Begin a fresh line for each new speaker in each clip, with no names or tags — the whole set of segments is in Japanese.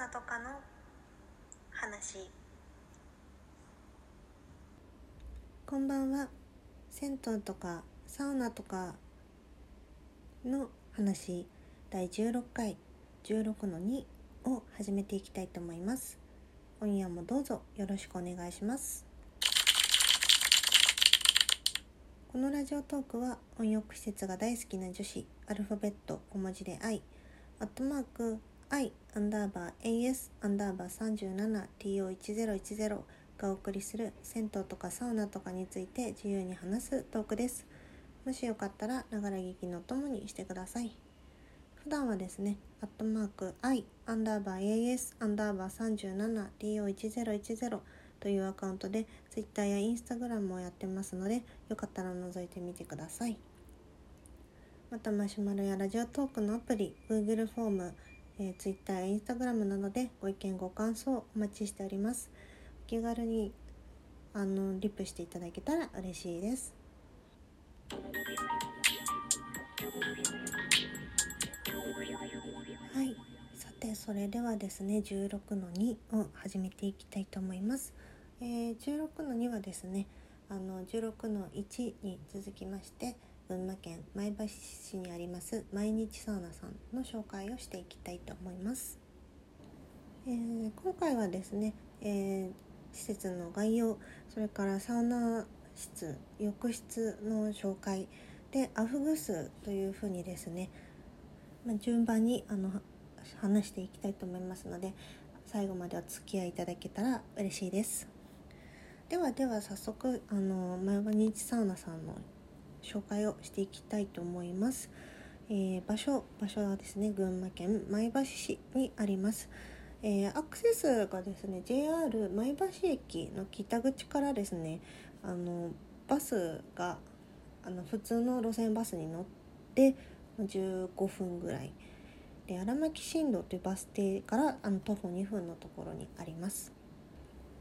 ナとかの話。
こんばんは。銭湯とかサウナとかの話。第16回16の2を始めていきたいと思います。今夜もどうぞよろしくお願いします。このラジオトークは温浴施設が大好きな女子アルファベット小文字で I アットマーク I アンダーバー AS アンダーバー 37TO1010 がお送りする銭湯とかサウナとかについて自由に話すトークです。もしよかったらながら聞きのともにしてください。普段はですねアットマーク I アンダーバー AS アンダーバー 37TO1010 というアカウントで Twitter や Instagram をやってますのでよかったら覗いてみてください。またマシュマロやラジオトークのアプリ Google フォーム、えー、Twitter Instagram などでご意見ご感想お待ちしております。お気軽にあのリップしていただけたら嬉しいです。はい。さてそれではですね16の2を始めていきたいと思います、えー、16の2はですねあの16の1に続きまして群馬県前橋市にあります毎日サウナさんの紹介をしていきたいと思います、えー、今回はですね、えー、施設の概要それからサウナ室浴室の紹介でアフグ数というふうにですね、まあ、順番にあの話していきたいと思いますので最後までお付き合いいただけたら嬉しいです。ではでは早速あの前場日サウナさんの紹介をしていきたいと思います、えー、場所場所はですね群馬県前橋市にあります。えー、アクセスがですね JR 前橋駅の北口からですねあのバスがあの普通の路線バスに乗って15分ぐらい。で荒牧新道というバス停からあの徒歩2分のところにあります。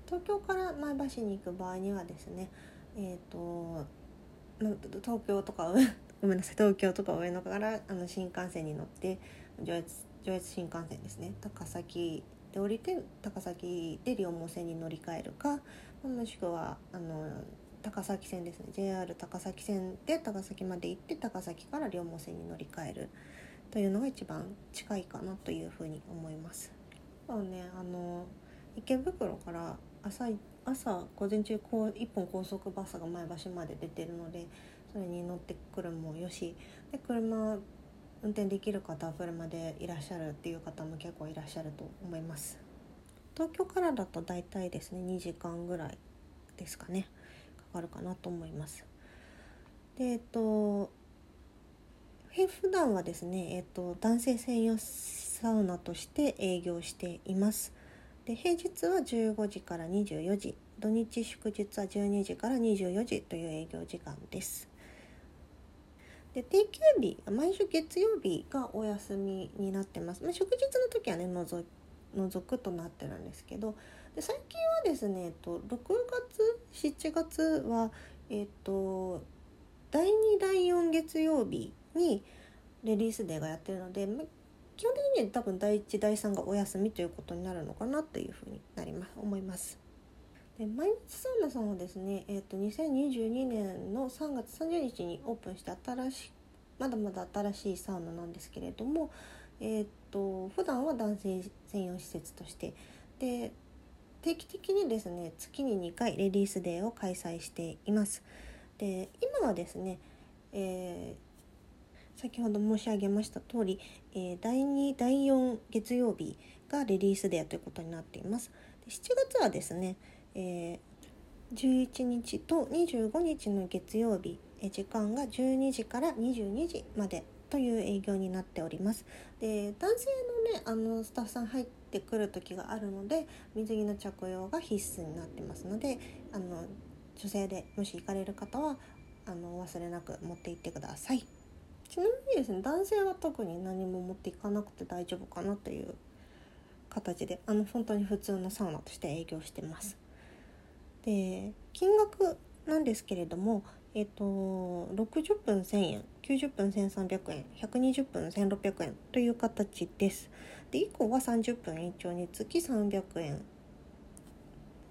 東京から前橋に行く場合にはですねえっ、ー、と東京とか ごめんなさい東京とか上野からあの新幹線に乗って上越上越新幹線ですね。高崎で降りて高崎で両毛線に乗り換えるかもしくはあの高崎線ですね。JR 高崎線で高崎まで行って高崎から両毛線に乗り換える。というのが一番近いかなというふうに思います。そうねあの池袋から朝朝午前中こう1本高速バスが前橋まで出てるのでそれに乗ってくるもよし。で車運転できる方は車でいらっしゃるっていう方も結構いらっしゃると思います。東京からだと大体ですね2時間ぐらいですかねかかるかなと思います。でえっと普段はですね、えっと、男性専用サウナとして営業しています。で平日は15時から24時土日祝日は12時から24時という営業時間です。で定休日毎週月曜日がお休みになってます、まあ、祝日の時はね除除くとなってるんですけどで最近はですね、えっと、6月7月はえっと第2第4月曜日にレディースデーがやってるので、基本的には多分第1第3がお休みということになるのかなというふうになります思います。で毎日サウナさんはですね、えーと、2022年の3月30日にオープンした新しいまだまだ新しいサウナなんですけれども、えーと、普段は男性専用施設としてで定期的にですね月に2回レディースデーを開催しています。で今はですね、えー、先ほど申し上げました通り、えー、第2第4月曜日がレディースデーということになっています。7月はですねえー、11日と25日の月曜日時間が12時から22時までという営業になっております。で男性のねあのスタッフさん入ってくる時があるので水着の着用が必須になってます。のであの女性でもし行かれる方はあのお忘れなく持って行ってください。ちなみにですね男性は特に何も持っていかなくて大丈夫かなという形であの本当に普通のサウナとして営業してます。で金額なんですけれども、えっと、60分1000円90分1300円120分1600円という形ですで以降は30分延長につき300円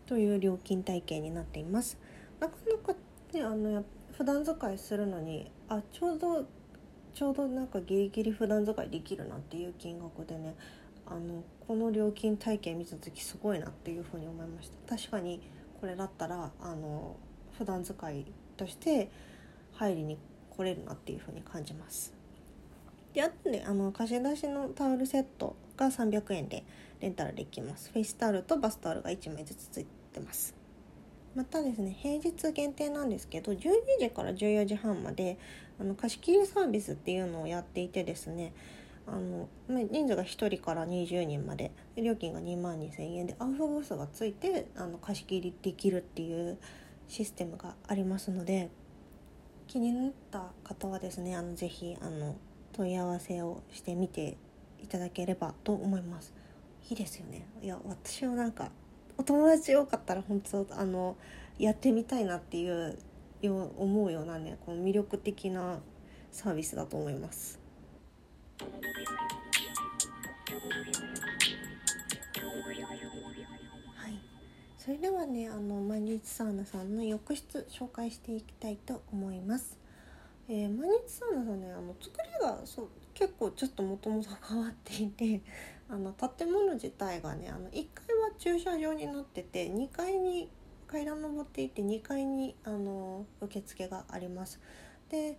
という料金体系になっていますなかなかねあの普段使いするのにあちょうどちょうどなんかギリギリ普段使いできるなっていう金額でねあのこの料金体系見た時すごいなっていうふうに思いました。確かにこれだったらあの普段使いとして入りに来れるなっていうふうに感じます。であとねあの貸し出しのタオルセットが300円でレンタルできます。フェイスタオルとバスタオルが1枚ずつついてます。またですね平日限定なんですけど12時から14時半まであの貸し切りサービスっていうのをやっていてですねあの人数が1人から20人まで料金が2万2000円でアウフグースがついてあの貸し切りできるっていうシステムがありますので気になった方はですねあのぜひあの問い合わせをしてみていただければと思います。いいですよね。いや私はなんかお友達多かったら本当あのやってみたいなっていうよ思うようなねこの魅力的なサービスだと思います。はい。それではねあの毎日サウナさんの浴室紹介していきたいと思います、えー、毎日サウナさんねあの作りがそう結構ちょっともともと変わっていて あの建物自体がねあの1階は駐車場になってて2階に階段登っていって2階にあの受付がありますで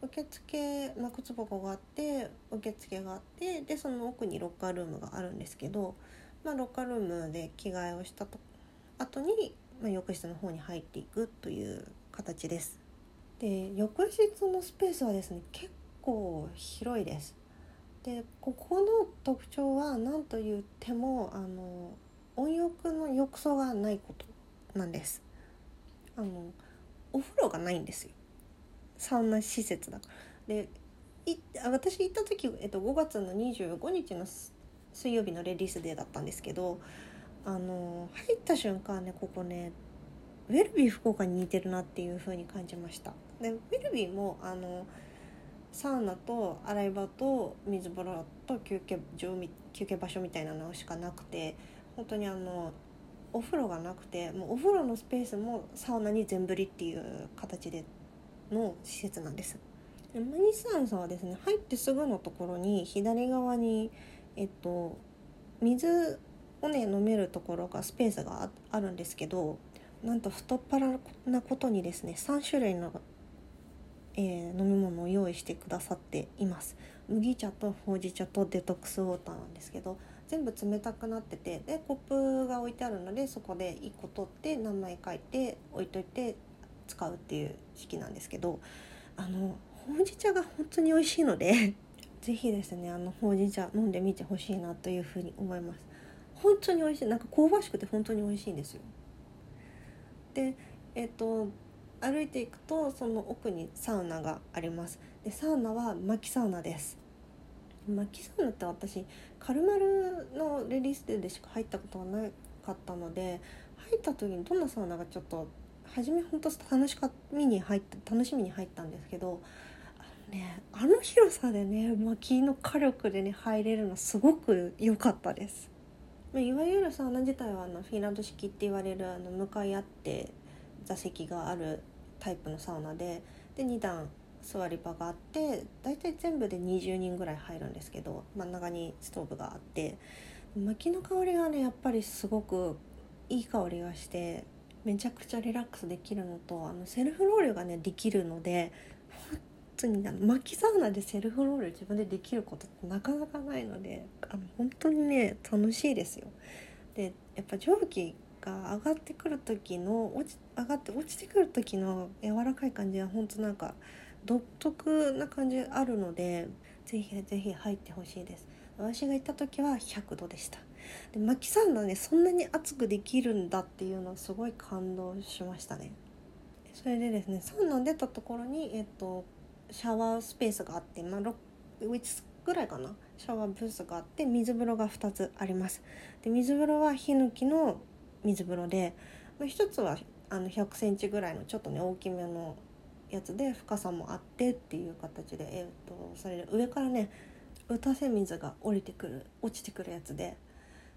受付、まあ、靴箱があって受付があってでその奥にロッカールームがあるんですけど、まあ、ロッカールームで着替えをしたと後に、まあ、浴室の方に入っていくという形です。で浴室のスペースはですね結構広いです。でここの特徴は何と言ってもあの温浴の浴槽がないことなんです。あのお風呂がないんですよ。サウナ施設だから。でい私行った時、えっと、5月の25日の水曜日のレディースデーだったんですけどあの入った瞬間ねここねウェルビー福岡に似てるなっていう風に感じました。でウェルビーもあのサウナと洗い場と水風呂と休憩場休憩場所みたいなのしかなくて本当にあのお風呂がなくてもうお風呂のスペースもサウナに全振りっていう形での施設なんですで。マニスサウナさんはですね入ってすぐのところに左側にえっと水をね飲めるところがスペースがあるんですけどなんと太っ腹なことにですね3種類の、えー、飲み物を用意してくださっています麦茶とほうじ茶とデトックスウォーターなんですけど全部冷たくなっててでコップが置いてあるのでそこで1個取って名前書いて置いといて使うっていう式なんですけどあのほうじ茶が本当に美味しいので 是非ですねあのほうじ茶飲んでみてほしいなというふうに思います。本当に美味しい。なんか香ばしくて本当に美味しいんですよ。でえっ、ー、と歩いていくとその奥にサウナがあります。でサウナは薪サウナです。薪サウナって私カルマルのレディースデーでしか入ったことがなかったので入った時にどんなサウナがちょっと初め本当楽しかみに入った楽しみに入ったんですけどあのねあの広さでね薪の火力でね入れるのすごく良かったです。いわゆるサウナ自体はあのフィンランド式って言われるあの向かい合って座席があるタイプのサウナでで2段座り場があって大体全部で20人ぐらい入るんですけど真ん中にストーブがあって薪の香りがねやっぱりすごくいい香りがしてめちゃくちゃリラックスできるのとあのセルフロールがねできるので本当にあの薪サウナでセルフロール自分でできることってなかなかないのであの本当にね楽しいですよ。でやっぱ蒸気が上がってくる時の落ち上がって落ちてくる時の柔らかい感じは本当なんか独特な感じあるのでぜひぜひ入ってほしいです。私が行った時は100度でした。で薪サウナねそんなに熱くできるんだっていうのはすごい感動しましたね。それでですねサウナ出たところにえっとシャワースペースがあって、まあ、6つぐらいかなシャワーブースがあって水風呂が2つありますで水風呂はヒノキの水風呂で、まあ、1つはあの100センチぐらいのちょっとね大きめのやつで深さもあってっていう形で、えー、とそれで上からね打たせ水が降りてくる落ちてくるやつで。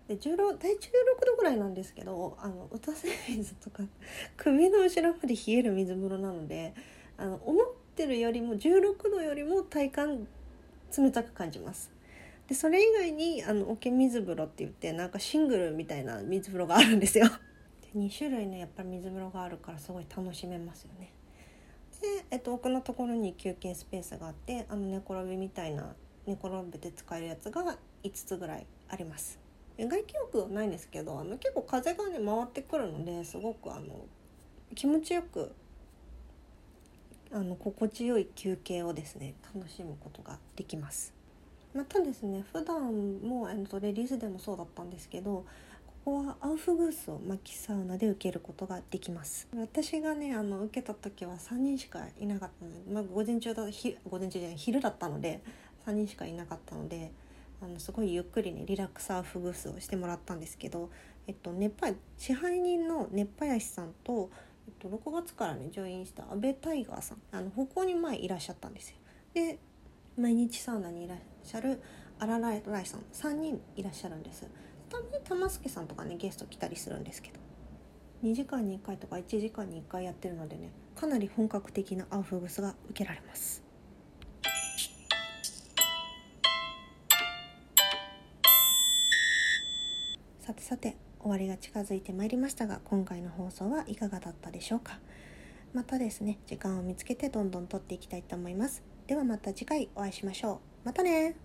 で16大16度ぐらいなんですけどあの打たせ水とか 首の後ろまで冷える水風呂なのであの思ってるよりも16度よりも体感冷たく感じます。でそれ以外にあの桶水風呂って言ってなんかシングルみたいな水風呂があるんですよ。で2種類ねやっぱり水風呂があるからすごい楽しめますよね、えっと、奥のところに休憩スペースがあってあの寝転びみたいな寝転べて使えるやつが5つぐらいあります。外気浴はないんですけどあの結構風がね回ってくるのですごくあの気持ちよくあの心地よい休憩をですね楽しむことができます。またですね普段もあのレディースでもそうだったんですけどここはアウフグースを薪サウナで受けることができます私がねあの受けた時は3人しかいなかったので、まあ、午前中だひ午前中じゃない昼だったので3人しかいなかったのであのすごいゆっくりねリラックスアウフグースをしてもらったんですけど、えっと、熱波支配人の熱波屋さんと、えっと、6月からねジョインした阿部タイガーさんあの歩行に前いらっしゃったんですよ。で毎日サウナにいらっしゃるアララライさん3人いらっしゃるんですたまに玉助さんとかねゲスト来たりするんですけど。2時間に1回とか1時間に1回やってるのでねかなり本格的なアウフグスが受けられます。さてさて終わりが近づいてまいりましたが今回の放送はいかがだったでしょうか。またですね時間を見つけてどんどん撮っていきたいと思います。ではまた次回お会いしましょう。またね